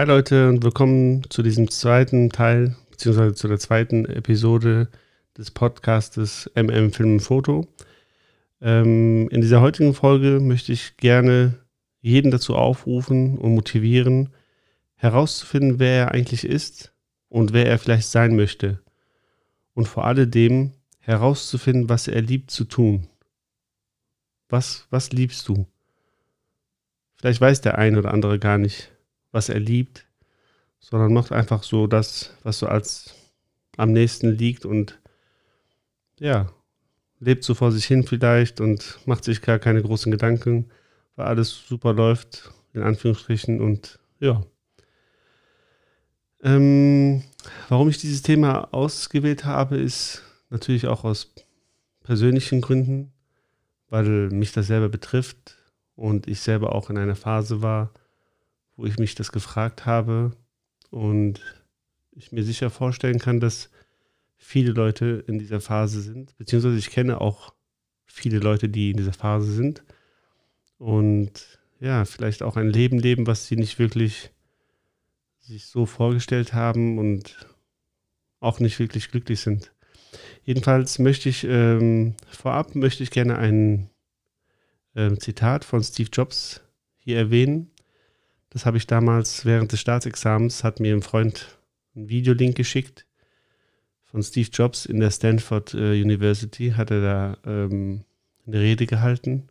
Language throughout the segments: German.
Hi Leute und willkommen zu diesem zweiten Teil, beziehungsweise zu der zweiten Episode des Podcastes MM Film und Foto. Ähm, in dieser heutigen Folge möchte ich gerne jeden dazu aufrufen und motivieren, herauszufinden, wer er eigentlich ist und wer er vielleicht sein möchte. Und vor alledem herauszufinden, was er liebt zu tun. Was, was liebst du? Vielleicht weiß der eine oder andere gar nicht, was er liebt, sondern macht einfach so das, was so als am nächsten liegt und ja, lebt so vor sich hin vielleicht und macht sich gar keine großen Gedanken, weil alles super läuft, in Anführungsstrichen und ja. Ähm, warum ich dieses Thema ausgewählt habe, ist natürlich auch aus persönlichen Gründen, weil mich das selber betrifft und ich selber auch in einer Phase war, wo ich mich das gefragt habe und ich mir sicher vorstellen kann, dass viele Leute in dieser Phase sind, beziehungsweise ich kenne auch viele Leute, die in dieser Phase sind und ja, vielleicht auch ein Leben leben, was sie nicht wirklich sich so vorgestellt haben und auch nicht wirklich glücklich sind. Jedenfalls möchte ich ähm, vorab möchte ich gerne ein ähm, Zitat von Steve Jobs hier erwähnen. Das habe ich damals während des Staatsexamens, hat mir ein Freund einen Videolink geschickt von Steve Jobs in der Stanford äh, University, hat er da ähm, eine Rede gehalten.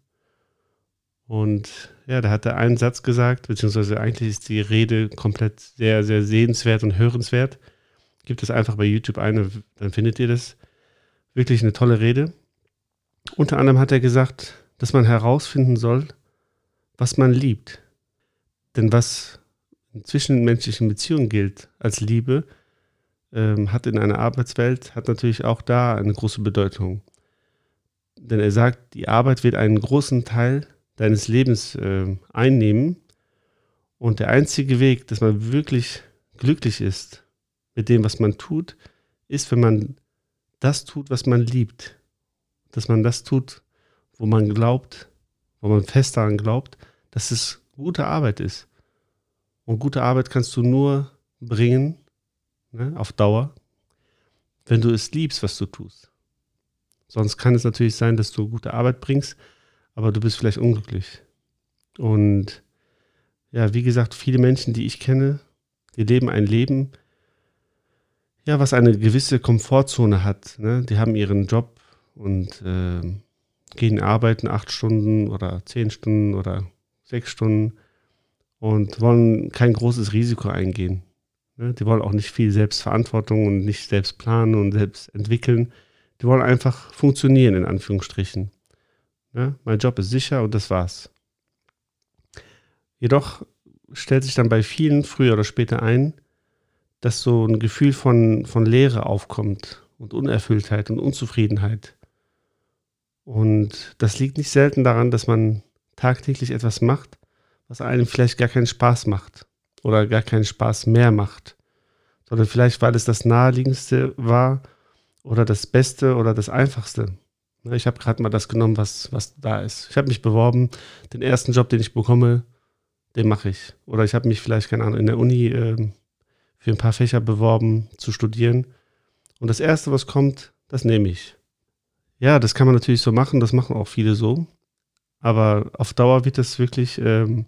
Und ja, da hat er einen Satz gesagt, beziehungsweise eigentlich ist die Rede komplett sehr, sehr sehenswert und hörenswert. Gibt es einfach bei YouTube eine, dann findet ihr das. Wirklich eine tolle Rede. Unter anderem hat er gesagt, dass man herausfinden soll, was man liebt. Denn was in zwischenmenschlichen Beziehungen gilt als Liebe, ähm, hat in einer Arbeitswelt, hat natürlich auch da eine große Bedeutung. Denn er sagt, die Arbeit wird einen großen Teil deines Lebens äh, einnehmen. Und der einzige Weg, dass man wirklich glücklich ist mit dem, was man tut, ist, wenn man das tut, was man liebt. Dass man das tut, wo man glaubt, wo man fest daran glaubt, dass es gute Arbeit ist. Und gute Arbeit kannst du nur bringen, ne, auf Dauer, wenn du es liebst, was du tust. Sonst kann es natürlich sein, dass du gute Arbeit bringst, aber du bist vielleicht unglücklich. Und ja, wie gesagt, viele Menschen, die ich kenne, die leben ein Leben, ja, was eine gewisse Komfortzone hat. Ne? Die haben ihren Job und äh, gehen arbeiten acht Stunden oder zehn Stunden oder sechs Stunden und wollen kein großes Risiko eingehen. Ne? Die wollen auch nicht viel Selbstverantwortung und nicht selbst planen und selbst entwickeln. Die wollen einfach funktionieren, in Anführungsstrichen. Ne? Mein Job ist sicher und das war's. Jedoch stellt sich dann bei vielen früher oder später ein, dass so ein Gefühl von, von Leere aufkommt und Unerfülltheit und Unzufriedenheit. Und das liegt nicht selten daran, dass man tagtäglich etwas macht, was einem vielleicht gar keinen Spaß macht oder gar keinen Spaß mehr macht, sondern vielleicht, weil es das naheliegendste war oder das Beste oder das Einfachste. Ich habe gerade mal das genommen, was, was da ist. Ich habe mich beworben, den ersten Job, den ich bekomme, den mache ich. Oder ich habe mich vielleicht, keine Ahnung, in der Uni äh, für ein paar Fächer beworben, zu studieren. Und das Erste, was kommt, das nehme ich. Ja, das kann man natürlich so machen, das machen auch viele so. Aber auf Dauer wird das wirklich ähm,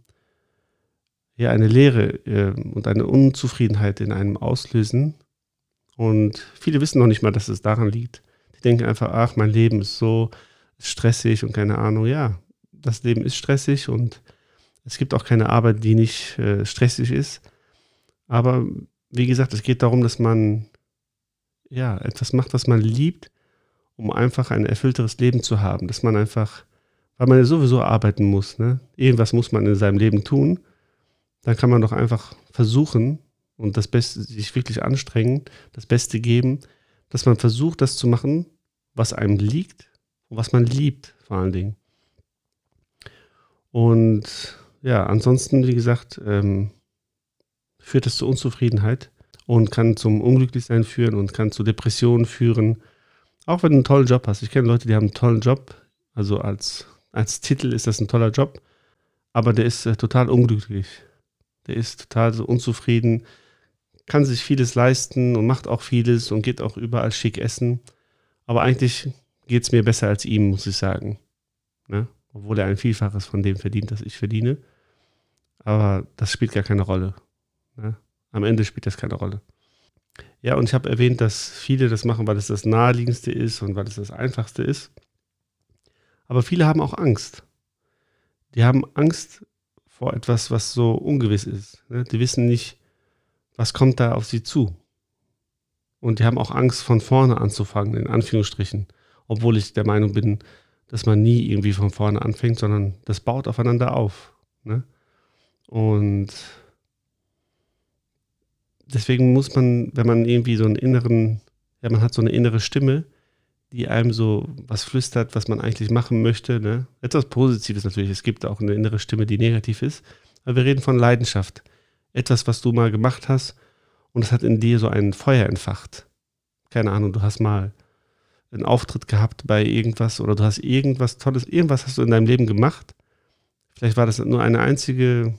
ja, eine Leere äh, und eine Unzufriedenheit in einem auslösen. Und viele wissen noch nicht mal, dass es daran liegt. Die denken einfach, ach, mein Leben ist so stressig und keine Ahnung. Ja, das Leben ist stressig und es gibt auch keine Arbeit, die nicht äh, stressig ist. Aber wie gesagt, es geht darum, dass man ja etwas macht, was man liebt um einfach ein erfüllteres Leben zu haben. Dass man einfach, weil man ja sowieso arbeiten muss, ne? irgendwas muss man in seinem Leben tun, dann kann man doch einfach versuchen und das Beste, sich wirklich anstrengen, das Beste geben, dass man versucht, das zu machen, was einem liegt und was man liebt, vor allen Dingen. Und ja, ansonsten, wie gesagt, ähm, führt es zu Unzufriedenheit und kann zum Unglücklichsein führen und kann zu Depressionen führen auch wenn du einen tollen Job hast. Ich kenne Leute, die haben einen tollen Job. Also als, als Titel ist das ein toller Job. Aber der ist äh, total unglücklich. Der ist total so unzufrieden, kann sich vieles leisten und macht auch vieles und geht auch überall schick essen. Aber eigentlich geht es mir besser als ihm, muss ich sagen. Ne? Obwohl er ein Vielfaches von dem verdient, das ich verdiene. Aber das spielt gar keine Rolle. Ne? Am Ende spielt das keine Rolle. Ja, und ich habe erwähnt, dass viele das machen, weil es das naheliegendste ist und weil es das einfachste ist. Aber viele haben auch Angst. Die haben Angst vor etwas, was so ungewiss ist. Ne? Die wissen nicht, was kommt da auf sie zu. Und die haben auch Angst, von vorne anzufangen, in Anführungsstrichen. Obwohl ich der Meinung bin, dass man nie irgendwie von vorne anfängt, sondern das baut aufeinander auf. Ne? Und deswegen muss man, wenn man irgendwie so einen inneren, ja, man hat so eine innere Stimme, die einem so was flüstert, was man eigentlich machen möchte. Ne? Etwas Positives natürlich. Es gibt auch eine innere Stimme, die negativ ist. Aber wir reden von Leidenschaft. Etwas, was du mal gemacht hast und es hat in dir so ein Feuer entfacht. Keine Ahnung, du hast mal einen Auftritt gehabt bei irgendwas oder du hast irgendwas Tolles, irgendwas hast du in deinem Leben gemacht. Vielleicht war das nur eine einzige,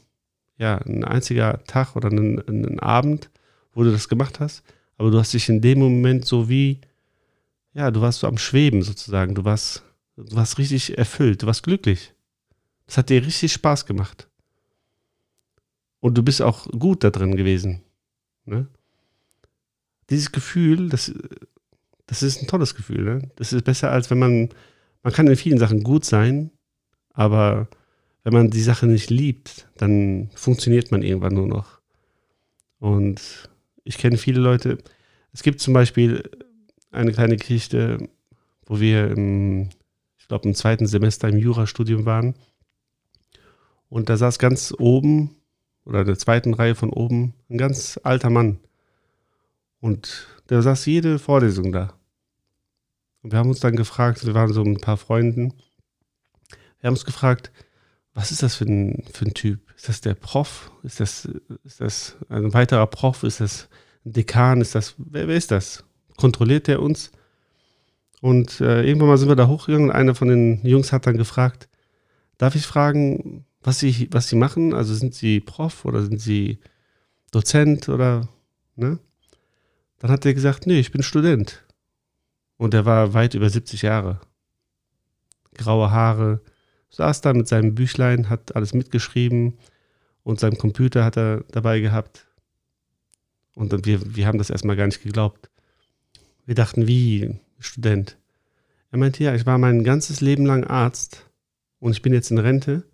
ja, ein einziger Tag oder ein, ein Abend, wo du das gemacht hast. Aber du hast dich in dem Moment so wie ja, du warst so am Schweben sozusagen. Du warst, du warst richtig erfüllt, du warst glücklich. Das hat dir richtig Spaß gemacht. Und du bist auch gut da drin gewesen. Ne? Dieses Gefühl, das, das ist ein tolles Gefühl. Ne? Das ist besser, als wenn man, man kann in vielen Sachen gut sein, aber wenn man die Sache nicht liebt, dann funktioniert man irgendwann nur noch. Und ich kenne viele Leute, es gibt zum Beispiel eine kleine Geschichte, wo wir im, ich glaube, im zweiten Semester im Jurastudium waren. Und da saß ganz oben, oder in der zweiten Reihe von oben, ein ganz alter Mann. Und der saß jede Vorlesung da. Und wir haben uns dann gefragt, wir waren so ein paar Freunden, wir haben uns gefragt, was ist das für ein, für ein Typ? Ist das der Prof? Ist das, ist das ein weiterer Prof? Ist das ein Dekan? Ist das, wer, wer ist das? Kontrolliert der uns. Und äh, irgendwann mal sind wir da hochgegangen und einer von den Jungs hat dann gefragt, darf ich fragen, was sie, was sie machen? Also sind sie Prof oder sind sie Dozent oder, ne? Dann hat er gesagt, nee, ich bin Student. Und er war weit über 70 Jahre. Graue Haare, saß da mit seinem Büchlein, hat alles mitgeschrieben und seinem Computer hat er dabei gehabt. Und wir, wir haben das erstmal gar nicht geglaubt. Wir dachten, wie Student. Er meinte, ja, ich war mein ganzes Leben lang Arzt und ich bin jetzt in Rente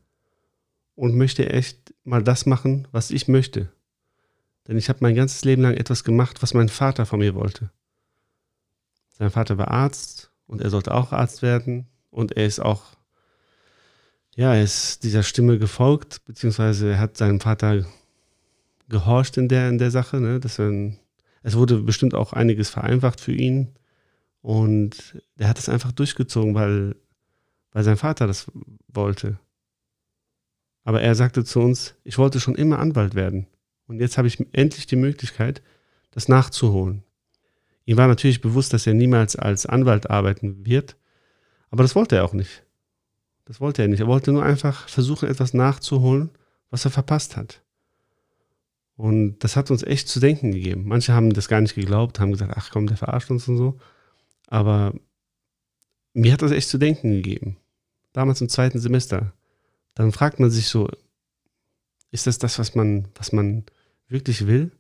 und möchte echt mal das machen, was ich möchte. Denn ich habe mein ganzes Leben lang etwas gemacht, was mein Vater von mir wollte. Sein Vater war Arzt und er sollte auch Arzt werden und er ist auch, ja, er ist dieser Stimme gefolgt, beziehungsweise er hat seinem Vater gehorcht in der, in der Sache, ne, dass er ein es wurde bestimmt auch einiges vereinfacht für ihn. Und er hat es einfach durchgezogen, weil, weil sein Vater das wollte. Aber er sagte zu uns, ich wollte schon immer Anwalt werden. Und jetzt habe ich endlich die Möglichkeit, das nachzuholen. Ihm war natürlich bewusst, dass er niemals als Anwalt arbeiten wird. Aber das wollte er auch nicht. Das wollte er nicht. Er wollte nur einfach versuchen, etwas nachzuholen, was er verpasst hat. Und das hat uns echt zu denken gegeben. Manche haben das gar nicht geglaubt, haben gesagt, ach komm, der verarscht uns und so. Aber mir hat das echt zu denken gegeben. Damals im zweiten Semester. Dann fragt man sich so, ist das das, was man, was man wirklich will?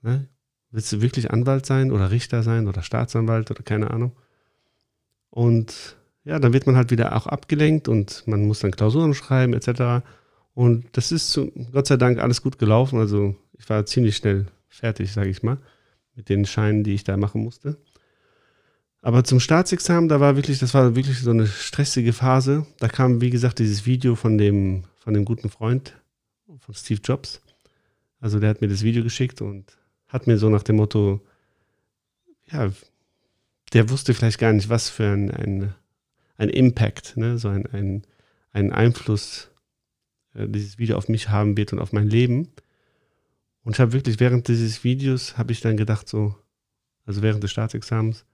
Ne? Willst du wirklich Anwalt sein oder Richter sein oder Staatsanwalt oder keine Ahnung? Und ja, dann wird man halt wieder auch abgelenkt und man muss dann Klausuren schreiben etc. Und das ist zu, Gott sei Dank alles gut gelaufen. Also ich war ziemlich schnell fertig, sage ich mal, mit den Scheinen, die ich da machen musste. Aber zum Staatsexamen, da war wirklich, das war wirklich so eine stressige Phase. Da kam, wie gesagt, dieses Video von dem, von dem guten Freund von Steve Jobs. Also der hat mir das Video geschickt und hat mir so nach dem Motto, ja, der wusste vielleicht gar nicht, was für ein, ein, ein Impact, ne? so ein, ein, ein Einfluss dieses Video auf mich haben wird und auf mein Leben. Und ich habe wirklich während dieses Videos, habe ich dann gedacht so, also während des Staatsexamens,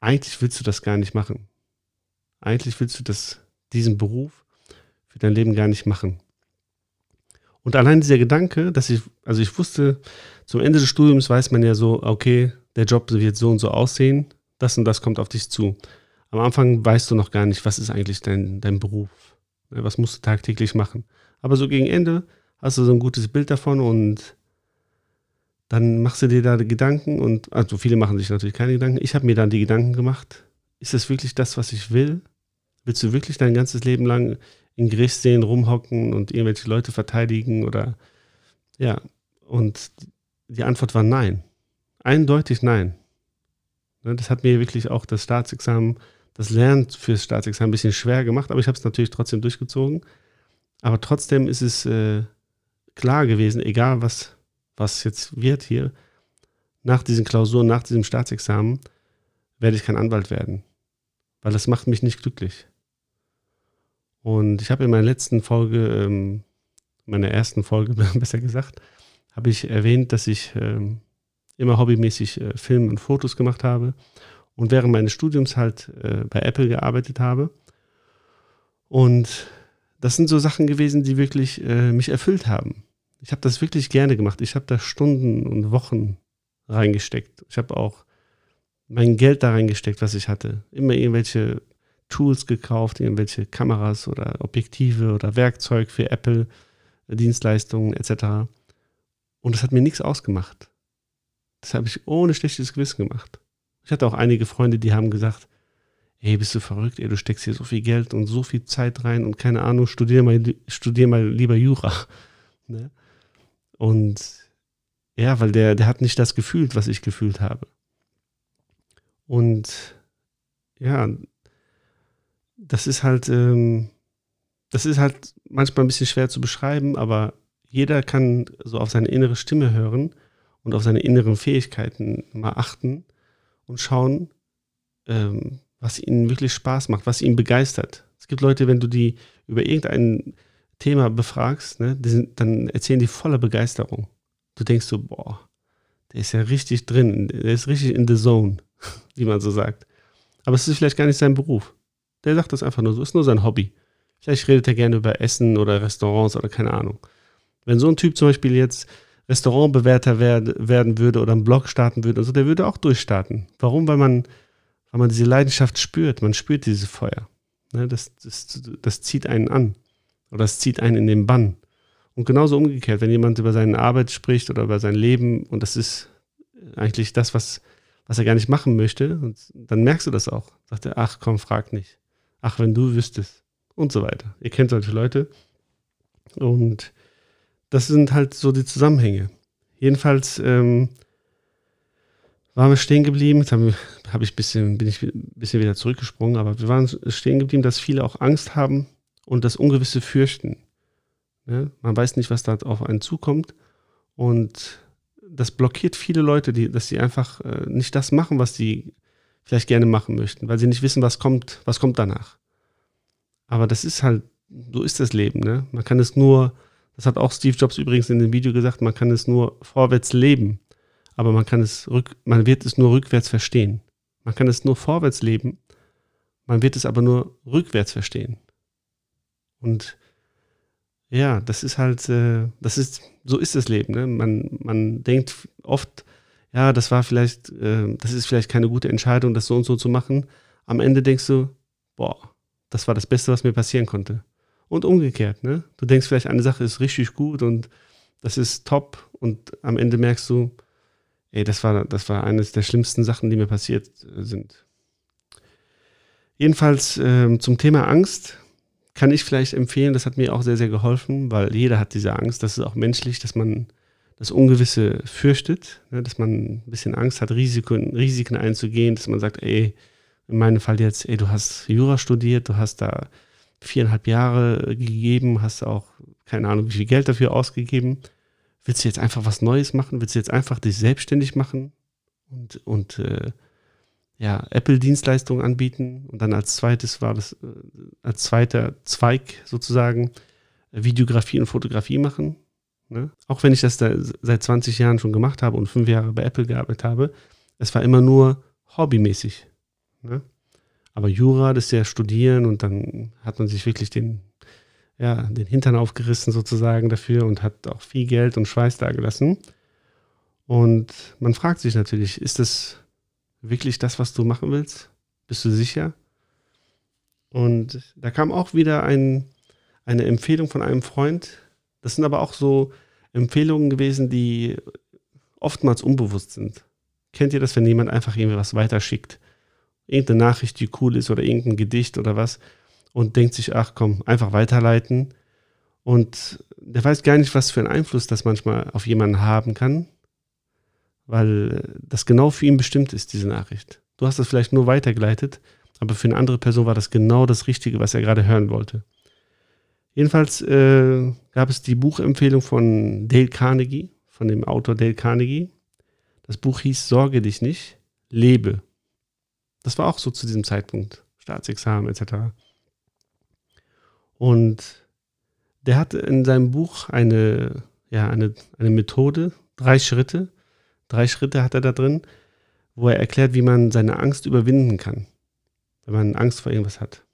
eigentlich willst du das gar nicht machen. Eigentlich willst du das, diesen Beruf für dein Leben gar nicht machen. Und allein dieser Gedanke, dass ich, also ich wusste, zum Ende des Studiums weiß man ja so, okay, der Job wird so und so aussehen, das und das kommt auf dich zu. Am Anfang weißt du noch gar nicht, was ist eigentlich dein, dein Beruf, was musst du tagtäglich machen. Aber so gegen Ende hast du so ein gutes Bild davon und dann machst du dir da Gedanken und, also viele machen sich natürlich keine Gedanken. Ich habe mir dann die Gedanken gemacht, ist das wirklich das, was ich will? Willst du wirklich dein ganzes Leben lang in Gerichtssälen rumhocken und irgendwelche Leute verteidigen oder ja, und die Antwort war nein. Eindeutig nein. Ne, das hat mir wirklich auch das Staatsexamen, das Lernen fürs Staatsexamen ein bisschen schwer gemacht, aber ich habe es natürlich trotzdem durchgezogen. Aber trotzdem ist es äh, klar gewesen, egal was was jetzt wird hier, nach diesen Klausuren, nach diesem Staatsexamen, werde ich kein Anwalt werden. Weil das macht mich nicht glücklich. Und ich habe in meiner letzten Folge, ähm, meiner ersten Folge besser gesagt, habe ich erwähnt, dass ich ähm, immer hobbymäßig äh, Filme und Fotos gemacht habe und während meines Studiums halt äh, bei Apple gearbeitet habe. Und das sind so Sachen gewesen, die wirklich äh, mich erfüllt haben. Ich habe das wirklich gerne gemacht. Ich habe da Stunden und Wochen reingesteckt. Ich habe auch mein Geld da reingesteckt, was ich hatte. Immer irgendwelche Tools gekauft, irgendwelche Kameras oder Objektive oder Werkzeug für Apple, Dienstleistungen etc. Und das hat mir nichts ausgemacht. Das habe ich ohne schlechtes Gewissen gemacht. Ich hatte auch einige Freunde, die haben gesagt, ey, bist du verrückt, ey, du steckst hier so viel Geld und so viel Zeit rein und keine Ahnung, studier mal, studier mal lieber Jura. Ne? Und ja, weil der, der hat nicht das gefühlt, was ich gefühlt habe. Und ja, das ist halt, ähm, das ist halt manchmal ein bisschen schwer zu beschreiben, aber jeder kann so auf seine innere Stimme hören und auf seine inneren Fähigkeiten mal achten und schauen, ähm, was ihnen wirklich Spaß macht, was ihn begeistert. Es gibt Leute, wenn du die über irgendein Thema befragst, ne, sind, dann erzählen die voller Begeisterung. Du denkst so, boah, der ist ja richtig drin, der ist richtig in the zone, wie man so sagt. Aber es ist vielleicht gar nicht sein Beruf. Der sagt das einfach nur so, ist nur sein Hobby. Vielleicht redet er gerne über Essen oder Restaurants oder keine Ahnung. Wenn so ein Typ zum Beispiel jetzt Restaurantbewerter werd, werden würde oder einen Blog starten würde, also der würde auch durchstarten. Warum? Weil man, weil man diese Leidenschaft spürt. Man spürt dieses Feuer. Ne, das, das, das zieht einen an. Oder es zieht einen in den Bann. Und genauso umgekehrt, wenn jemand über seine Arbeit spricht oder über sein Leben und das ist eigentlich das, was, was er gar nicht machen möchte, und dann merkst du das auch. Sagt er, ach komm, frag nicht. Ach, wenn du wüsstest. Und so weiter. Ihr kennt solche Leute. Und das sind halt so die Zusammenhänge. Jedenfalls ähm, waren wir stehen geblieben. Jetzt habe hab ich bisschen, bin ich ein bisschen wieder zurückgesprungen, aber wir waren stehen geblieben, dass viele auch Angst haben, und das Ungewisse fürchten. Ja, man weiß nicht, was da auf einen zukommt. Und das blockiert viele Leute, die, dass sie einfach äh, nicht das machen, was sie vielleicht gerne machen möchten, weil sie nicht wissen, was kommt, was kommt danach. Aber das ist halt, so ist das Leben. Ne? Man kann es nur, das hat auch Steve Jobs übrigens in dem Video gesagt, man kann es nur vorwärts leben, aber man kann es rück, man wird es nur rückwärts verstehen. Man kann es nur vorwärts leben, man wird es aber nur rückwärts verstehen. Und ja, das ist halt, äh, das ist, so ist das Leben. Ne? Man, man denkt oft, ja, das war vielleicht, äh, das ist vielleicht keine gute Entscheidung, das so und so zu machen. Am Ende denkst du, boah, das war das Beste, was mir passieren konnte. Und umgekehrt, ne? Du denkst vielleicht, eine Sache ist richtig gut und das ist top und am Ende merkst du, ey, das war, das war eines der schlimmsten Sachen, die mir passiert äh, sind. Jedenfalls ähm, zum Thema Angst kann ich vielleicht empfehlen, das hat mir auch sehr, sehr geholfen, weil jeder hat diese Angst, das ist auch menschlich, dass man das Ungewisse fürchtet, ne, dass man ein bisschen Angst hat, Risiken, Risiken einzugehen, dass man sagt, ey, in meinem Fall jetzt, ey, du hast Jura studiert, du hast da viereinhalb Jahre gegeben, hast auch keine Ahnung, wie viel Geld dafür ausgegeben. Willst du jetzt einfach was Neues machen? Willst du jetzt einfach dich selbstständig machen und, und äh, ja, Apple-Dienstleistungen anbieten und dann als zweites war das, äh, als zweiter Zweig sozusagen Videografie und Fotografie machen. Ne? Auch wenn ich das da seit 20 Jahren schon gemacht habe und fünf Jahre bei Apple gearbeitet habe, es war immer nur hobbymäßig. Ne? Aber Jura, das ist ja studieren und dann hat man sich wirklich den, ja, den Hintern aufgerissen sozusagen dafür und hat auch viel Geld und Schweiß dagelassen. Und man fragt sich natürlich, ist das wirklich das, was du machen willst? Bist du sicher? Und da kam auch wieder ein, eine Empfehlung von einem Freund. Das sind aber auch so Empfehlungen gewesen, die oftmals unbewusst sind. Kennt ihr das, wenn jemand einfach irgendwie was weiterschickt? Irgendeine Nachricht, die cool ist oder irgendein Gedicht oder was und denkt sich, ach komm, einfach weiterleiten. Und der weiß gar nicht, was für einen Einfluss das manchmal auf jemanden haben kann, weil das genau für ihn bestimmt ist, diese Nachricht. Du hast das vielleicht nur weitergeleitet, aber für eine andere Person war das genau das Richtige, was er gerade hören wollte. Jedenfalls äh, gab es die Buchempfehlung von Dale Carnegie, von dem Autor Dale Carnegie. Das Buch hieß Sorge dich nicht, lebe. Das war auch so zu diesem Zeitpunkt, Staatsexamen etc. Und der hat in seinem Buch eine, ja, eine, eine Methode, drei Schritte, drei Schritte hat er da drin, wo er erklärt, wie man seine Angst überwinden kann, wenn man Angst vor irgendwas hat.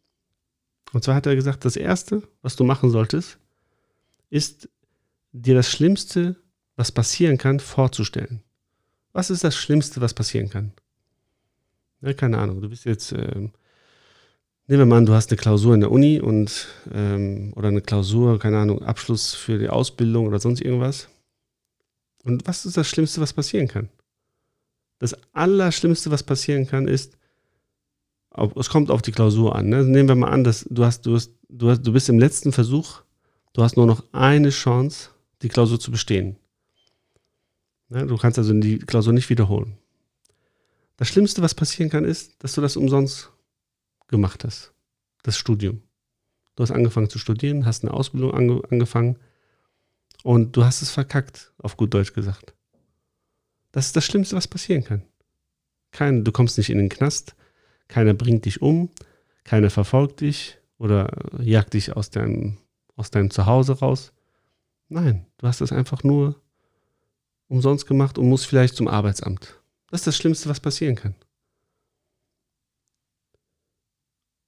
Und zwar hat er gesagt, das Erste, was du machen solltest, ist dir das Schlimmste, was passieren kann, vorzustellen. Was ist das Schlimmste, was passieren kann? Ja, keine Ahnung, du bist jetzt ähm, Nehmen wir mal an, du hast eine Klausur in der Uni und ähm, oder eine Klausur, keine Ahnung, Abschluss für die Ausbildung oder sonst irgendwas. Und was ist das Schlimmste, was passieren kann? Das Allerschlimmste, was passieren kann, ist, es kommt auf die Klausur an. Ne? Nehmen wir mal an, dass du hast, du hast, du hast, du bist im letzten Versuch, du hast nur noch eine Chance, die Klausur zu bestehen. Ne? Du kannst also die Klausur nicht wiederholen. Das Schlimmste, was passieren kann, ist, dass du das umsonst gemacht hast. Das Studium. Du hast angefangen zu studieren, hast eine Ausbildung ange angefangen und du hast es verkackt, auf gut Deutsch gesagt. Das ist das Schlimmste, was passieren kann. Kein, du kommst nicht in den Knast, keiner bringt dich um, keiner verfolgt dich oder jagt dich aus deinem, aus deinem Zuhause raus. Nein, du hast es einfach nur umsonst gemacht und musst vielleicht zum Arbeitsamt. Das ist das Schlimmste, was passieren kann.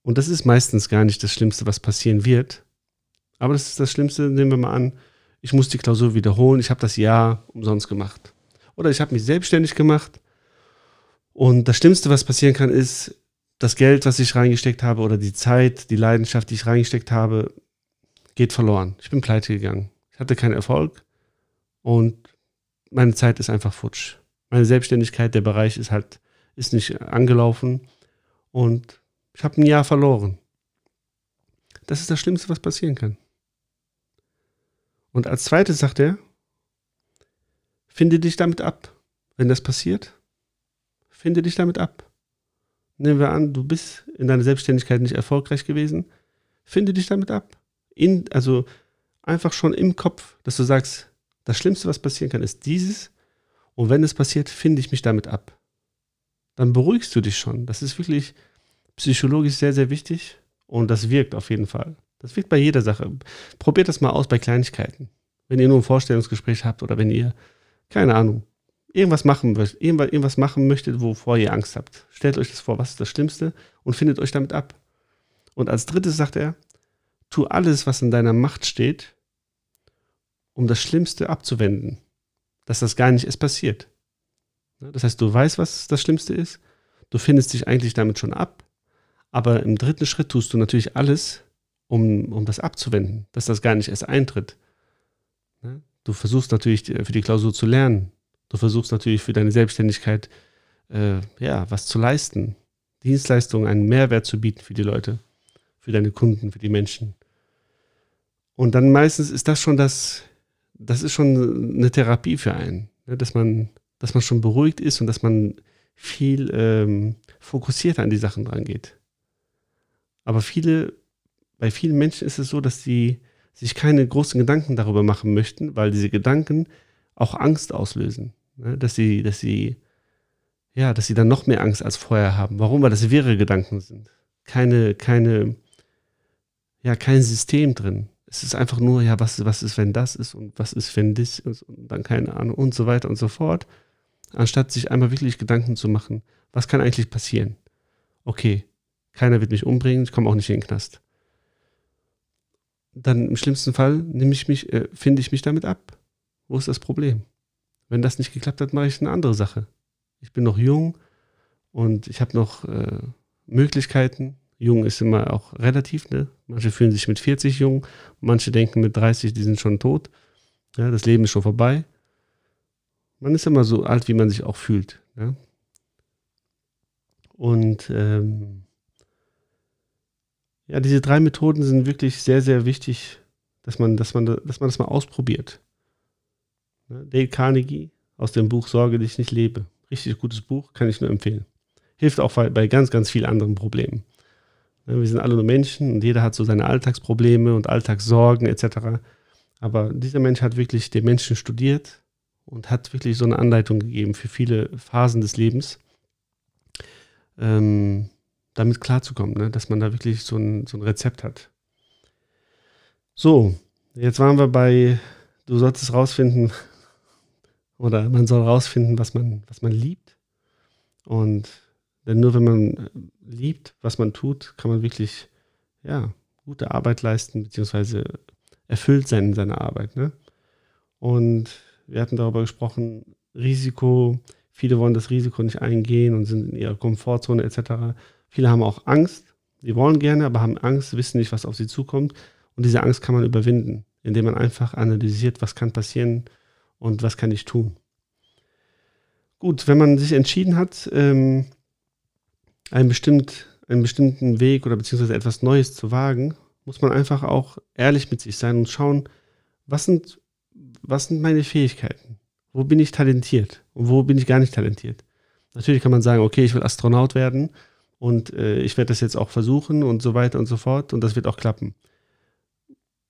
Und das ist meistens gar nicht das Schlimmste, was passieren wird. Aber das ist das Schlimmste, nehmen wir mal an, ich muss die Klausur wiederholen, ich habe das Jahr umsonst gemacht. Oder ich habe mich selbstständig gemacht. Und das Schlimmste, was passieren kann, ist, das Geld, was ich reingesteckt habe, oder die Zeit, die Leidenschaft, die ich reingesteckt habe, geht verloren. Ich bin pleite gegangen. Ich hatte keinen Erfolg und meine Zeit ist einfach futsch. Meine Selbstständigkeit, der Bereich ist halt, ist nicht angelaufen und ich habe ein Jahr verloren. Das ist das Schlimmste, was passieren kann. Und als zweites sagt er, finde dich damit ab. Wenn das passiert, finde dich damit ab. Nehmen wir an, du bist in deiner Selbstständigkeit nicht erfolgreich gewesen. Finde dich damit ab. In, also einfach schon im Kopf, dass du sagst, das Schlimmste, was passieren kann, ist dieses. Und wenn es passiert, finde ich mich damit ab. Dann beruhigst du dich schon. Das ist wirklich psychologisch sehr, sehr wichtig und das wirkt auf jeden Fall. Das wirkt bei jeder Sache. Probiert das mal aus bei Kleinigkeiten. Wenn ihr nur ein Vorstellungsgespräch habt oder wenn ihr, keine Ahnung, irgendwas machen, irgendwas, machen möchtet, wovor ihr Angst habt. Stellt euch das vor, was ist das Schlimmste und findet euch damit ab. Und als drittes sagt er, tu alles, was in deiner Macht steht, um das Schlimmste abzuwenden. Dass das gar nicht erst passiert. Das heißt, du weißt, was das Schlimmste ist. Du findest dich eigentlich damit schon ab. Aber im dritten Schritt tust du natürlich alles, um, um das abzuwenden, dass das gar nicht erst eintritt. Ne? Du versuchst natürlich für die Klausur zu lernen. Du versuchst natürlich für deine Selbstständigkeit äh, ja, was zu leisten. Dienstleistungen, einen Mehrwert zu bieten für die Leute, für deine Kunden, für die Menschen. Und dann meistens ist das schon das, das ist schon eine Therapie für einen, ne? dass man, dass man schon beruhigt ist und dass man viel ähm, fokussierter an die Sachen dran geht. Aber viele, bei vielen Menschen ist es so, dass sie sich keine großen Gedanken darüber machen möchten, weil diese Gedanken auch Angst auslösen. Ne? Dass sie, dass sie, ja, dass sie dann noch mehr Angst als vorher haben. Warum? Weil das wirre Gedanken sind. Keine, keine, ja, kein System drin. Es ist einfach nur, ja, was, was ist, wenn das ist und was ist, wenn das ist und dann keine Ahnung und so weiter und so fort. Anstatt sich einmal wirklich Gedanken zu machen, was kann eigentlich passieren? Okay, keiner wird mich umbringen, ich komme auch nicht in den Knast. dann im schlimmsten Fall nehme ich mich, äh, finde ich mich damit ab. Wo ist das Problem? Wenn das nicht geklappt hat, mache ich eine andere Sache. Ich bin noch jung und ich habe noch äh, Möglichkeiten. Jung ist immer auch relativ, ne? Manche fühlen sich mit 40 jung, manche denken mit 30, die sind schon tot. Ja, das Leben ist schon vorbei. Man ist immer so alt, wie man sich auch fühlt. Ja? Und ähm, ja, diese drei Methoden sind wirklich sehr, sehr wichtig, dass man, dass man, dass man das mal ausprobiert. Dale Carnegie aus dem Buch Sorge, dich nicht lebe. Richtig gutes Buch, kann ich nur empfehlen. Hilft auch bei ganz, ganz vielen anderen Problemen. Wir sind alle nur Menschen und jeder hat so seine Alltagsprobleme und Alltagssorgen etc. Aber dieser Mensch hat wirklich den Menschen studiert und hat wirklich so eine Anleitung gegeben für viele Phasen des Lebens, ähm, damit klarzukommen, ne? dass man da wirklich so ein, so ein Rezept hat. So, jetzt waren wir bei, du solltest rausfinden, oder man soll rausfinden, was man, was man liebt. Und denn nur wenn man liebt, was man tut, kann man wirklich ja, gute Arbeit leisten, beziehungsweise erfüllt sein in seiner Arbeit. Ne? Und wir hatten darüber gesprochen, Risiko, viele wollen das Risiko nicht eingehen und sind in ihrer Komfortzone etc. Viele haben auch Angst, sie wollen gerne, aber haben Angst, wissen nicht, was auf sie zukommt. Und diese Angst kann man überwinden, indem man einfach analysiert, was kann passieren und was kann ich tun. Gut, wenn man sich entschieden hat, ähm, einen, bestimmt, einen bestimmten Weg oder beziehungsweise etwas Neues zu wagen, muss man einfach auch ehrlich mit sich sein und schauen, was sind was sind meine Fähigkeiten? Wo bin ich talentiert und wo bin ich gar nicht talentiert? Natürlich kann man sagen, okay, ich will Astronaut werden und äh, ich werde das jetzt auch versuchen und so weiter und so fort und das wird auch klappen.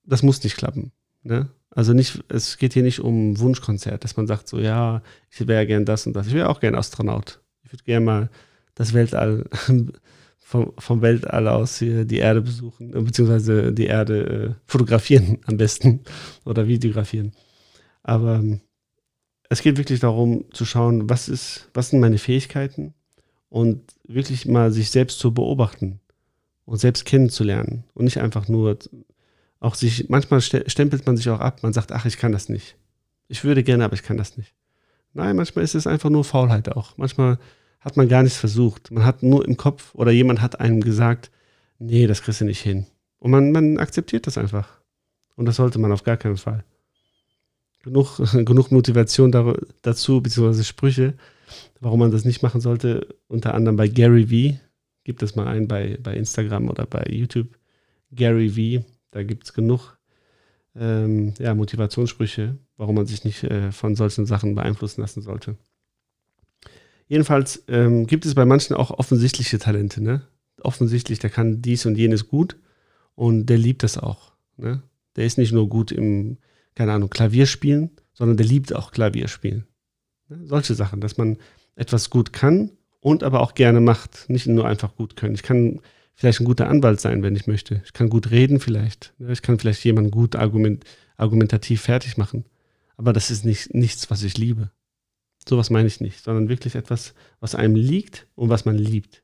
Das muss nicht klappen. Ne? Also nicht, es geht hier nicht um Wunschkonzert, dass man sagt so, ja, ich wäre gern das und das. Ich wäre auch gern Astronaut. Ich würde gerne mal das Weltall vom, vom Weltall aus hier die Erde besuchen, beziehungsweise die Erde äh, fotografieren am besten oder videografieren. Aber ähm, es geht wirklich darum zu schauen, was ist, was sind meine Fähigkeiten und wirklich mal sich selbst zu beobachten und selbst kennenzulernen und nicht einfach nur auch sich, manchmal stempelt man sich auch ab, man sagt, ach, ich kann das nicht. Ich würde gerne, aber ich kann das nicht. Nein, manchmal ist es einfach nur Faulheit auch. Manchmal hat man gar nichts versucht. Man hat nur im Kopf oder jemand hat einem gesagt, nee, das kriegst du nicht hin. Und man, man akzeptiert das einfach. Und das sollte man auf gar keinen Fall genug, genug Motivation dazu, beziehungsweise Sprüche, warum man das nicht machen sollte. Unter anderem bei Gary V. Gibt es mal ein bei, bei Instagram oder bei YouTube. Gary V. Da gibt es genug ähm, ja, Motivationssprüche, warum man sich nicht äh, von solchen Sachen beeinflussen lassen sollte. Jedenfalls ähm, gibt es bei manchen auch offensichtliche Talente. Ne? Offensichtlich, der kann dies und jenes gut und der liebt das auch. Ne? Der ist nicht nur gut im keine Ahnung, Klavier spielen, sondern der liebt auch Klavier spielen. Solche Sachen, dass man etwas gut kann und aber auch gerne macht, nicht nur einfach gut können. Ich kann vielleicht ein guter Anwalt sein, wenn ich möchte. Ich kann gut reden vielleicht. Ich kann vielleicht jemanden gut argument, argumentativ fertig machen. Aber das ist nicht, nichts, was ich liebe. Sowas meine ich nicht, sondern wirklich etwas, was einem liegt und was man liebt.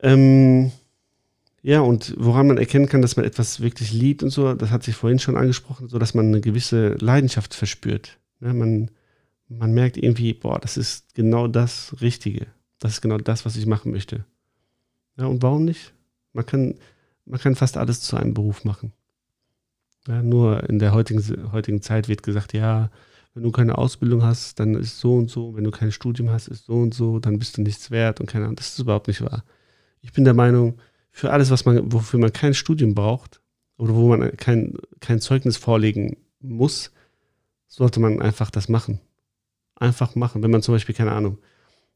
Ähm, ja, und woran man erkennen kann, dass man etwas wirklich liebt und so, das hat sich vorhin schon angesprochen, so dass man eine gewisse Leidenschaft verspürt. Ja, man, man merkt irgendwie, boah, das ist genau das Richtige. Das ist genau das, was ich machen möchte. Ja, und warum nicht? Man kann, man kann fast alles zu einem Beruf machen. Ja, nur in der heutigen, heutigen Zeit wird gesagt, ja, wenn du keine Ausbildung hast, dann ist so und so. Wenn du kein Studium hast, ist so und so. Dann bist du nichts wert und keine Ahnung. Das ist überhaupt nicht wahr. Ich bin der Meinung, für alles, was man, wofür man kein Studium braucht oder wo man kein, kein Zeugnis vorlegen muss, sollte man einfach das machen. Einfach machen. Wenn man zum Beispiel, keine Ahnung,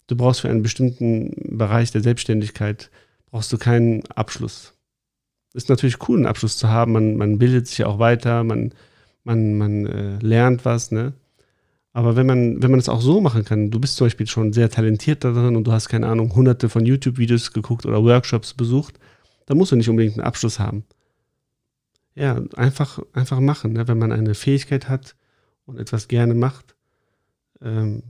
du brauchst für einen bestimmten Bereich der Selbstständigkeit, brauchst du keinen Abschluss. Ist natürlich cool, einen Abschluss zu haben. Man, man bildet sich auch weiter, man, man, man äh, lernt was, ne? Aber wenn man, wenn man es auch so machen kann, du bist zum Beispiel schon sehr talentiert darin und du hast, keine Ahnung, hunderte von YouTube-Videos geguckt oder Workshops besucht, dann musst du nicht unbedingt einen Abschluss haben. Ja, einfach, einfach machen. Ne? Wenn man eine Fähigkeit hat und etwas gerne macht, ähm,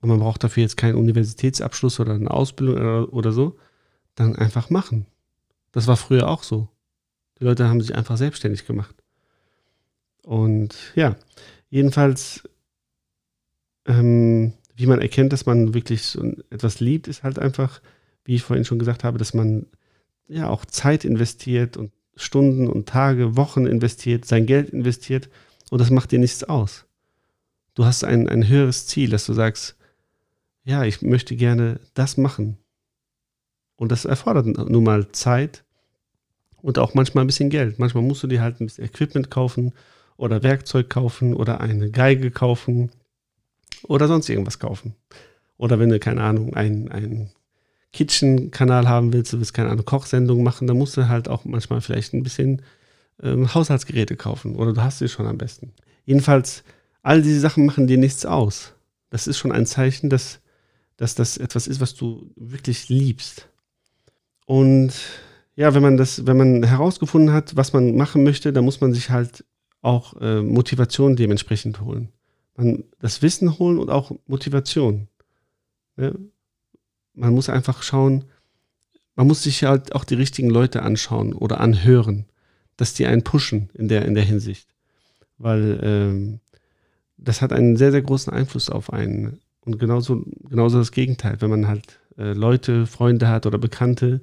und man braucht dafür jetzt keinen Universitätsabschluss oder eine Ausbildung oder, oder so, dann einfach machen. Das war früher auch so. Die Leute haben sich einfach selbstständig gemacht. Und ja, jedenfalls, ähm, wie man erkennt, dass man wirklich etwas liebt, ist halt einfach, wie ich vorhin schon gesagt habe, dass man ja auch Zeit investiert und Stunden und Tage, Wochen investiert, sein Geld investiert und das macht dir nichts aus. Du hast ein, ein höheres Ziel, dass du sagst, ja, ich möchte gerne das machen. Und das erfordert nun mal Zeit und auch manchmal ein bisschen Geld. Manchmal musst du dir halt ein bisschen Equipment kaufen oder Werkzeug kaufen oder eine Geige kaufen oder sonst irgendwas kaufen. Oder wenn du, keine Ahnung, ein, ein Kitchen-Kanal haben willst, du willst keine Ahnung, Kochsendung machen, dann musst du halt auch manchmal vielleicht ein bisschen ähm, Haushaltsgeräte kaufen oder du hast sie schon am besten. Jedenfalls, all diese Sachen machen dir nichts aus. Das ist schon ein Zeichen, dass, dass das etwas ist, was du wirklich liebst. Und ja, wenn man das, wenn man herausgefunden hat, was man machen möchte, dann muss man sich halt auch äh, Motivation dementsprechend holen. Man, das Wissen holen und auch Motivation. Ja? Man muss einfach schauen, man muss sich halt auch die richtigen Leute anschauen oder anhören, dass die einen pushen in der, in der Hinsicht. Weil ähm, das hat einen sehr, sehr großen Einfluss auf einen. Und genauso, genauso das Gegenteil, wenn man halt äh, Leute, Freunde hat oder Bekannte,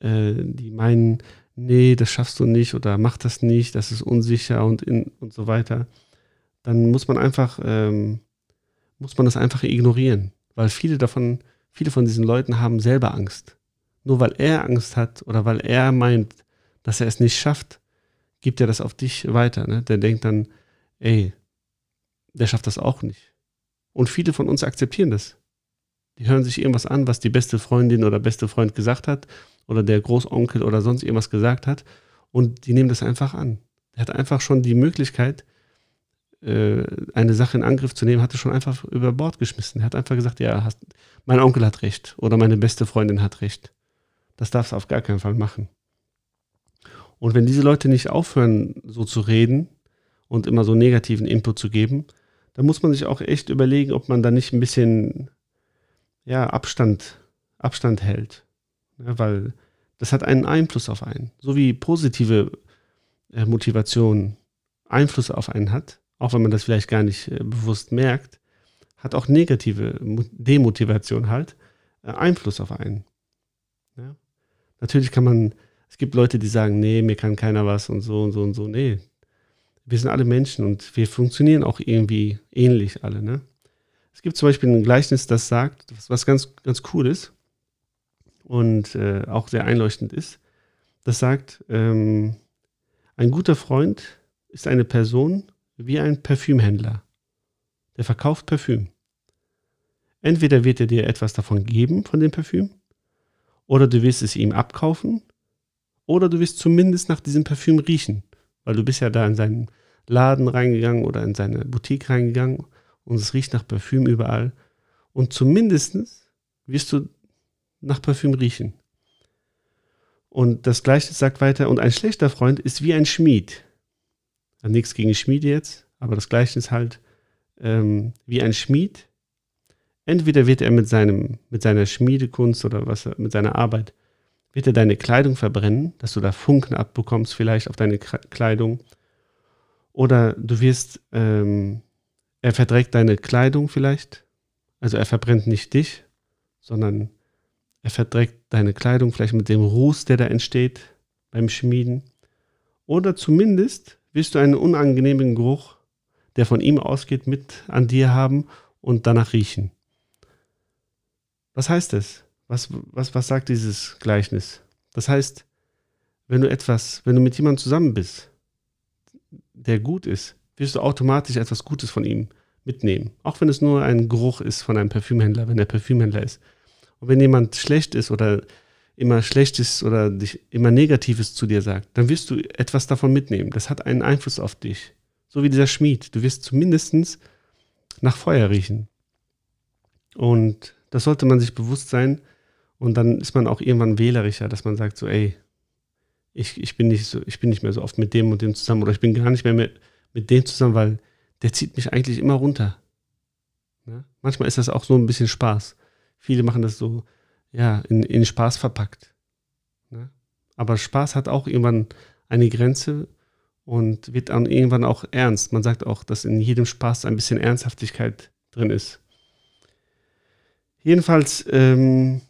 äh, die meinen, nee, das schaffst du nicht oder mach das nicht, das ist unsicher und, in, und so weiter, dann muss man einfach, ähm, muss man das einfach ignorieren. Weil viele davon, viele von diesen Leuten haben selber Angst. Nur weil er Angst hat oder weil er meint, dass er es nicht schafft, gibt er das auf dich weiter. Ne? Der denkt dann, ey, der schafft das auch nicht. Und viele von uns akzeptieren das. Die hören sich irgendwas an, was die beste Freundin oder beste Freund gesagt hat oder der Großonkel oder sonst irgendwas gesagt hat und die nehmen das einfach an. Er hat einfach schon die Möglichkeit, eine Sache in Angriff zu nehmen, hatte schon einfach über Bord geschmissen. Er hat einfach gesagt, ja, hast, mein Onkel hat recht oder meine beste Freundin hat recht. Das darfst du auf gar keinen Fall machen. Und wenn diese Leute nicht aufhören, so zu reden und immer so negativen Input zu geben, dann muss man sich auch echt überlegen, ob man da nicht ein bisschen ja, Abstand, Abstand hält. Ja, weil das hat einen Einfluss auf einen. So wie positive äh, Motivation Einfluss auf einen hat, auch wenn man das vielleicht gar nicht äh, bewusst merkt, hat auch negative Demotivation halt äh, Einfluss auf einen. Ja? Natürlich kann man, es gibt Leute, die sagen, nee, mir kann keiner was und so und so und so. Nee, wir sind alle Menschen und wir funktionieren auch irgendwie ähnlich alle. Ne? Es gibt zum Beispiel ein Gleichnis, das sagt, was ganz, ganz cool ist und äh, auch sehr einleuchtend ist. Das sagt, ähm, ein guter Freund ist eine Person wie ein Parfümhändler. Der verkauft Parfüm. Entweder wird er dir etwas davon geben, von dem Parfüm, oder du wirst es ihm abkaufen, oder du wirst zumindest nach diesem Parfüm riechen, weil du bist ja da in seinen Laden reingegangen oder in seine Boutique reingegangen und es riecht nach Parfüm überall. Und zumindest wirst du nach Parfüm riechen. Und das Gleiche sagt weiter, und ein schlechter Freund ist wie ein Schmied. Ja, nichts gegen Schmiede jetzt, aber das Gleiche ist halt ähm, wie ein Schmied. Entweder wird er mit, seinem, mit seiner Schmiedekunst oder was mit seiner Arbeit, wird er deine Kleidung verbrennen, dass du da Funken abbekommst vielleicht auf deine Kleidung. Oder du wirst, ähm, er verdreckt deine Kleidung vielleicht. Also er verbrennt nicht dich, sondern er verdreckt deine Kleidung vielleicht mit dem Ruß, der da entsteht beim Schmieden. Oder zumindest wirst du einen unangenehmen Geruch, der von ihm ausgeht, mit an dir haben und danach riechen. Was heißt das? Was, was, was sagt dieses Gleichnis? Das heißt, wenn du etwas, wenn du mit jemandem zusammen bist, der gut ist, wirst du automatisch etwas Gutes von ihm mitnehmen. Auch wenn es nur ein Geruch ist von einem Parfümhändler, wenn er Parfümhändler ist. Und wenn jemand schlecht ist oder immer Schlechtes oder dich immer Negatives zu dir sagt, dann wirst du etwas davon mitnehmen. Das hat einen Einfluss auf dich. So wie dieser Schmied. Du wirst zumindest nach Feuer riechen. Und das sollte man sich bewusst sein. Und dann ist man auch irgendwann wählerischer, dass man sagt so, ey, ich, ich, bin nicht so, ich bin nicht mehr so oft mit dem und dem zusammen oder ich bin gar nicht mehr mit, mit dem zusammen, weil der zieht mich eigentlich immer runter. Ja? Manchmal ist das auch so ein bisschen Spaß. Viele machen das so, ja, in, in Spaß verpackt. Ne? Aber Spaß hat auch irgendwann eine Grenze und wird dann irgendwann auch ernst. Man sagt auch, dass in jedem Spaß ein bisschen Ernsthaftigkeit drin ist. Jedenfalls ähm,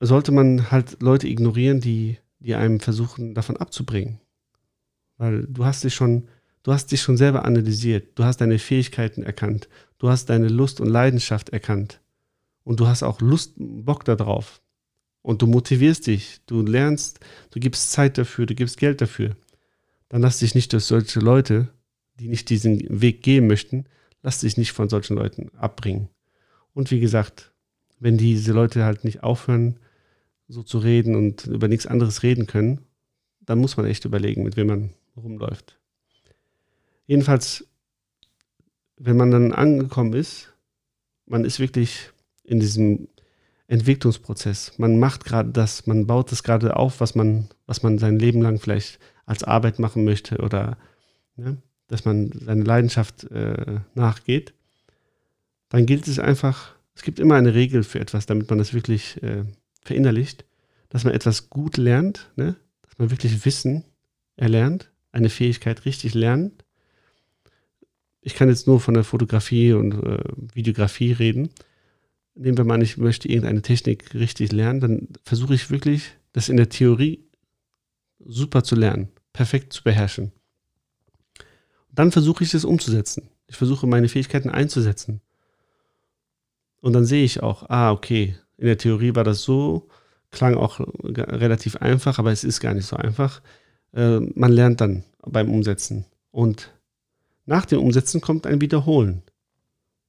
sollte man halt Leute ignorieren, die, die einem versuchen, davon abzubringen. Weil du hast dich schon, du hast dich schon selber analysiert, du hast deine Fähigkeiten erkannt, du hast deine Lust und Leidenschaft erkannt. Und du hast auch Lust, Bock darauf. Und du motivierst dich, du lernst, du gibst Zeit dafür, du gibst Geld dafür. Dann lass dich nicht durch solche Leute, die nicht diesen Weg gehen möchten, lass dich nicht von solchen Leuten abbringen. Und wie gesagt, wenn diese Leute halt nicht aufhören, so zu reden und über nichts anderes reden können, dann muss man echt überlegen, mit wem man rumläuft. Jedenfalls, wenn man dann angekommen ist, man ist wirklich in diesem Entwicklungsprozess. Man macht gerade das, man baut das gerade auf, was man, was man sein Leben lang vielleicht als Arbeit machen möchte oder ne, dass man seine Leidenschaft äh, nachgeht. Dann gilt es einfach, es gibt immer eine Regel für etwas, damit man das wirklich äh, verinnerlicht, dass man etwas gut lernt, ne? dass man wirklich Wissen erlernt, eine Fähigkeit richtig lernt. Ich kann jetzt nur von der Fotografie und äh, Videografie reden. Nehmen wir mal an, ich möchte irgendeine Technik richtig lernen, dann versuche ich wirklich, das in der Theorie super zu lernen, perfekt zu beherrschen. Dann versuche ich es umzusetzen. Ich versuche meine Fähigkeiten einzusetzen. Und dann sehe ich auch, ah, okay, in der Theorie war das so, klang auch relativ einfach, aber es ist gar nicht so einfach. Äh, man lernt dann beim Umsetzen. Und nach dem Umsetzen kommt ein Wiederholen.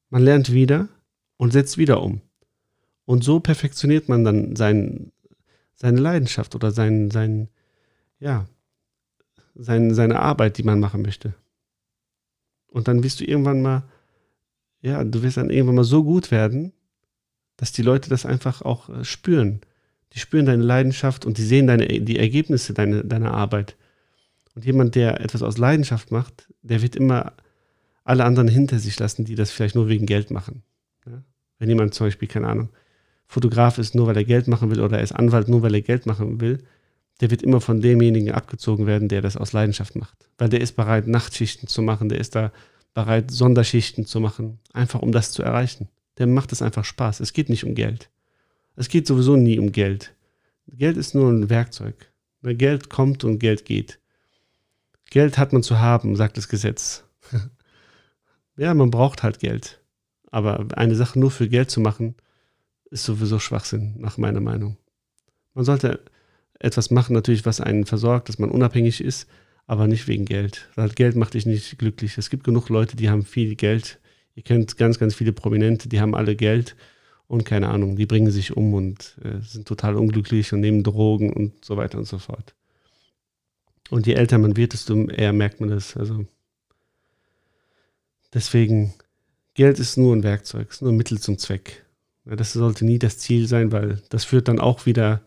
Man lernt wieder und setzt wieder um. Und so perfektioniert man dann sein, seine Leidenschaft oder sein, sein, ja, sein, seine Arbeit, die man machen möchte. Und dann wirst du irgendwann mal, ja, du wirst dann irgendwann mal so gut werden, dass die Leute das einfach auch äh, spüren. Die spüren deine Leidenschaft und die sehen deine, die Ergebnisse deiner, deiner Arbeit. Und jemand, der etwas aus Leidenschaft macht, der wird immer alle anderen hinter sich lassen, die das vielleicht nur wegen Geld machen. Wenn jemand zum Beispiel, keine Ahnung, Fotograf ist, nur weil er Geld machen will, oder er ist Anwalt, nur weil er Geld machen will, der wird immer von demjenigen abgezogen werden, der das aus Leidenschaft macht. Weil der ist bereit, Nachtschichten zu machen, der ist da bereit, Sonderschichten zu machen, einfach um das zu erreichen der macht es einfach Spaß. Es geht nicht um Geld. Es geht sowieso nie um Geld. Geld ist nur ein Werkzeug. Geld kommt und Geld geht. Geld hat man zu haben, sagt das Gesetz. ja, man braucht halt Geld. Aber eine Sache nur für Geld zu machen, ist sowieso Schwachsinn, nach meiner Meinung. Man sollte etwas machen, natürlich, was einen versorgt, dass man unabhängig ist, aber nicht wegen Geld. Geld macht dich nicht glücklich. Es gibt genug Leute, die haben viel Geld, Ihr kennt ganz, ganz viele Prominente, die haben alle Geld und keine Ahnung, die bringen sich um und äh, sind total unglücklich und nehmen Drogen und so weiter und so fort. Und je älter man wird, desto eher merkt man das. Also deswegen, Geld ist nur ein Werkzeug, ist nur ein Mittel zum Zweck. Das sollte nie das Ziel sein, weil das führt dann auch wieder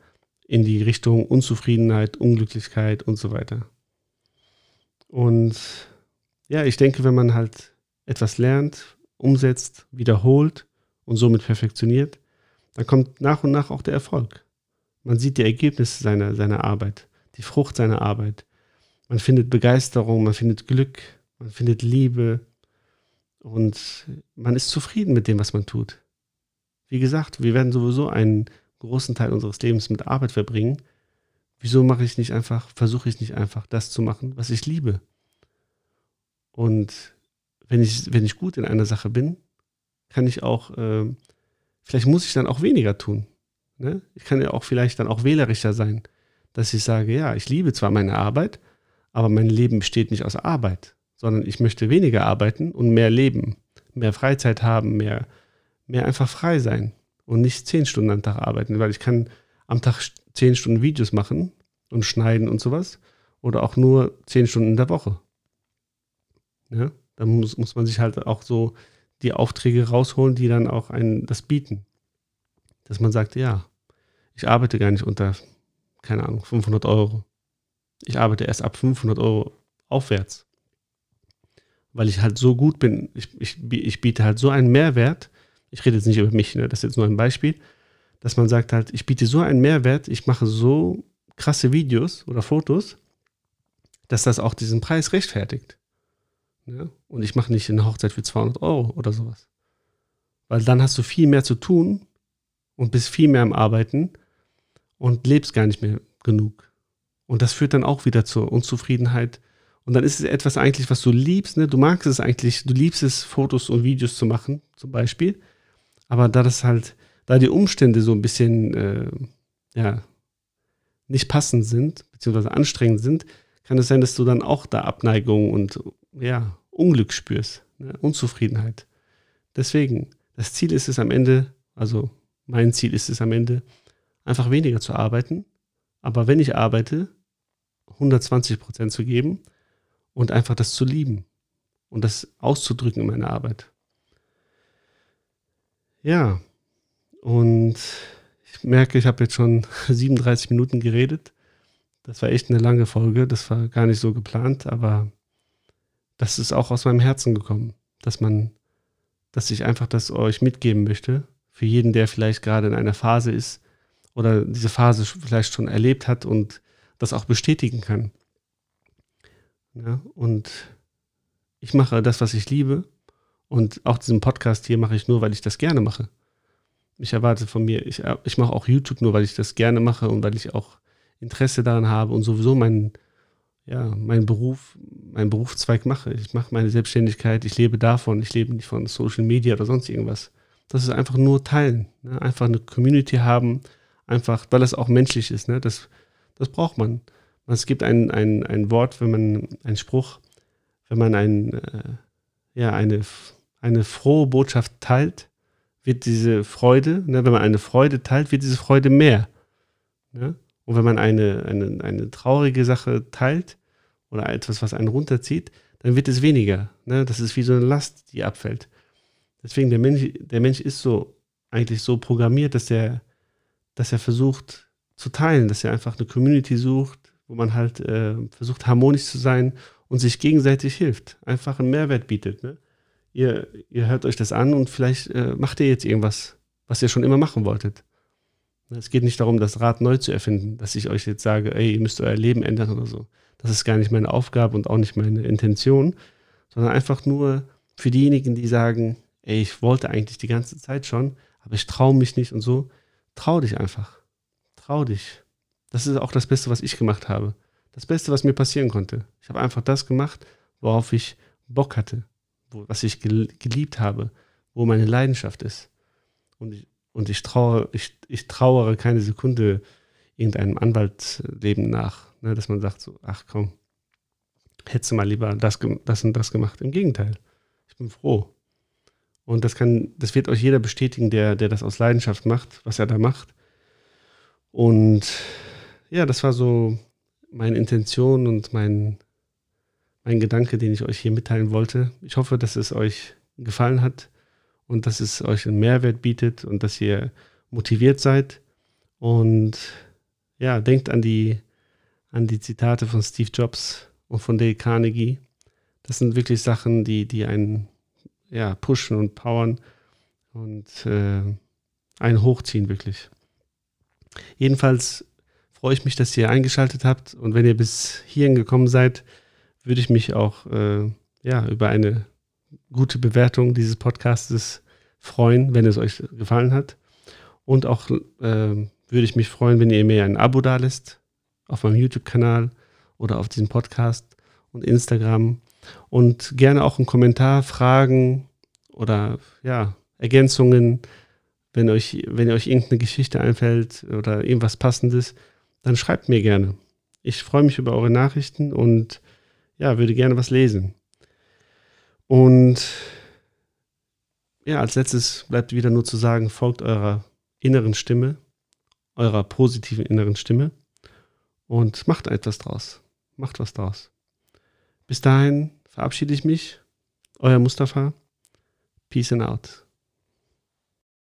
in die Richtung Unzufriedenheit, Unglücklichkeit und so weiter. Und ja, ich denke, wenn man halt etwas lernt, umsetzt, wiederholt und somit perfektioniert, dann kommt nach und nach auch der Erfolg. Man sieht die Ergebnisse seiner, seiner Arbeit, die Frucht seiner Arbeit. Man findet Begeisterung, man findet Glück, man findet Liebe und man ist zufrieden mit dem, was man tut. Wie gesagt, wir werden sowieso einen großen Teil unseres Lebens mit Arbeit verbringen. Wieso mache ich nicht einfach, versuche ich nicht einfach das zu machen, was ich liebe? Und wenn ich, wenn ich gut in einer Sache bin, kann ich auch, äh, vielleicht muss ich dann auch weniger tun. Ne? Ich kann ja auch vielleicht dann auch wählerischer sein, dass ich sage, ja, ich liebe zwar meine Arbeit, aber mein Leben besteht nicht aus Arbeit, sondern ich möchte weniger arbeiten und mehr leben, mehr Freizeit haben, mehr, mehr einfach frei sein und nicht zehn Stunden am Tag arbeiten, weil ich kann am Tag zehn Stunden Videos machen und schneiden und sowas oder auch nur zehn Stunden in der Woche. Ja? dann muss, muss man sich halt auch so die Aufträge rausholen, die dann auch einen das bieten. Dass man sagt, ja, ich arbeite gar nicht unter, keine Ahnung, 500 Euro. Ich arbeite erst ab 500 Euro aufwärts. Weil ich halt so gut bin. Ich, ich, ich biete halt so einen Mehrwert. Ich rede jetzt nicht über mich, ne? das ist jetzt nur ein Beispiel. Dass man sagt halt, ich biete so einen Mehrwert, ich mache so krasse Videos oder Fotos, dass das auch diesen Preis rechtfertigt. Ja? Und ich mache nicht eine Hochzeit für 200 Euro oder sowas. Weil dann hast du viel mehr zu tun und bist viel mehr am Arbeiten und lebst gar nicht mehr genug. Und das führt dann auch wieder zur Unzufriedenheit. Und dann ist es etwas eigentlich, was du liebst. Ne? Du magst es eigentlich, du liebst es, Fotos und Videos zu machen, zum Beispiel. Aber da das halt, da die Umstände so ein bisschen, äh, ja, nicht passend sind, beziehungsweise anstrengend sind, kann es sein, dass du dann auch da Abneigung und, ja, Unglück spürst, ne? Unzufriedenheit. Deswegen, das Ziel ist es am Ende, also mein Ziel ist es am Ende, einfach weniger zu arbeiten. Aber wenn ich arbeite, 120 Prozent zu geben und einfach das zu lieben und das auszudrücken in meiner Arbeit. Ja, und ich merke, ich habe jetzt schon 37 Minuten geredet. Das war echt eine lange Folge, das war gar nicht so geplant, aber das ist auch aus meinem Herzen gekommen, dass man, dass ich einfach das euch mitgeben möchte, für jeden, der vielleicht gerade in einer Phase ist oder diese Phase vielleicht schon erlebt hat und das auch bestätigen kann. Ja, und ich mache das, was ich liebe. Und auch diesen Podcast hier mache ich nur, weil ich das gerne mache. Ich erwarte von mir, ich, ich mache auch YouTube nur, weil ich das gerne mache und weil ich auch Interesse daran habe und sowieso meinen ja, meinen Beruf, meinen Berufszweig mache. Ich mache meine Selbstständigkeit, ich lebe davon, ich lebe nicht von Social Media oder sonst irgendwas. Das ist einfach nur teilen, ne? einfach eine Community haben, einfach, weil es auch menschlich ist. Ne? Das, das braucht man. Es gibt ein, ein, ein Wort, wenn man, ein Spruch, wenn man ein, äh, ja, eine, eine frohe Botschaft teilt, wird diese Freude, ne, wenn man eine Freude teilt, wird diese Freude mehr. Ne? Und wenn man eine, eine, eine traurige Sache teilt oder etwas, was einen runterzieht, dann wird es weniger. Ne? Das ist wie so eine Last, die abfällt. Deswegen, der Mensch, der Mensch ist so eigentlich so programmiert, dass er, dass er versucht zu teilen, dass er einfach eine Community sucht, wo man halt äh, versucht, harmonisch zu sein und sich gegenseitig hilft, einfach einen Mehrwert bietet. Ne? Ihr, ihr hört euch das an und vielleicht äh, macht ihr jetzt irgendwas, was ihr schon immer machen wolltet. Es geht nicht darum, das Rad neu zu erfinden, dass ich euch jetzt sage, ey, ihr müsst euer Leben ändern oder so. Das ist gar nicht meine Aufgabe und auch nicht meine Intention, sondern einfach nur für diejenigen, die sagen, ey, ich wollte eigentlich die ganze Zeit schon, aber ich traue mich nicht und so. Trau dich einfach. Trau dich. Das ist auch das Beste, was ich gemacht habe. Das Beste, was mir passieren konnte. Ich habe einfach das gemacht, worauf ich Bock hatte, wo, was ich geliebt habe, wo meine Leidenschaft ist. Und ich, und ich, traue, ich, ich trauere keine Sekunde irgendeinem Anwaltsleben nach, ne, dass man sagt so, ach komm, hättest du mal lieber das, das und das gemacht. Im Gegenteil, ich bin froh. Und das kann, das wird euch jeder bestätigen, der, der das aus Leidenschaft macht, was er da macht. Und ja, das war so meine Intention und mein, mein Gedanke, den ich euch hier mitteilen wollte. Ich hoffe, dass es euch gefallen hat und dass es euch einen Mehrwert bietet und dass ihr motiviert seid. Und ja, denkt an die, an die Zitate von Steve Jobs und von Dale Carnegie. Das sind wirklich Sachen, die, die einen ja, pushen und powern und äh, einen hochziehen, wirklich. Jedenfalls freue ich mich, dass ihr eingeschaltet habt. Und wenn ihr bis hierhin gekommen seid, würde ich mich auch äh, ja, über eine gute Bewertung dieses Podcastes freuen, wenn es euch gefallen hat. Und auch äh, würde ich mich freuen, wenn ihr mir ein Abo da lässt auf meinem YouTube-Kanal oder auf diesem Podcast und Instagram. Und gerne auch einen Kommentar, Fragen oder ja, Ergänzungen, wenn euch, wenn euch irgendeine Geschichte einfällt oder irgendwas Passendes, dann schreibt mir gerne. Ich freue mich über eure Nachrichten und ja, würde gerne was lesen. Und ja, als letztes bleibt wieder nur zu sagen, folgt eurer inneren Stimme, eurer positiven inneren Stimme und macht etwas draus. Macht was draus. Bis dahin verabschiede ich mich. Euer Mustafa. Peace and out.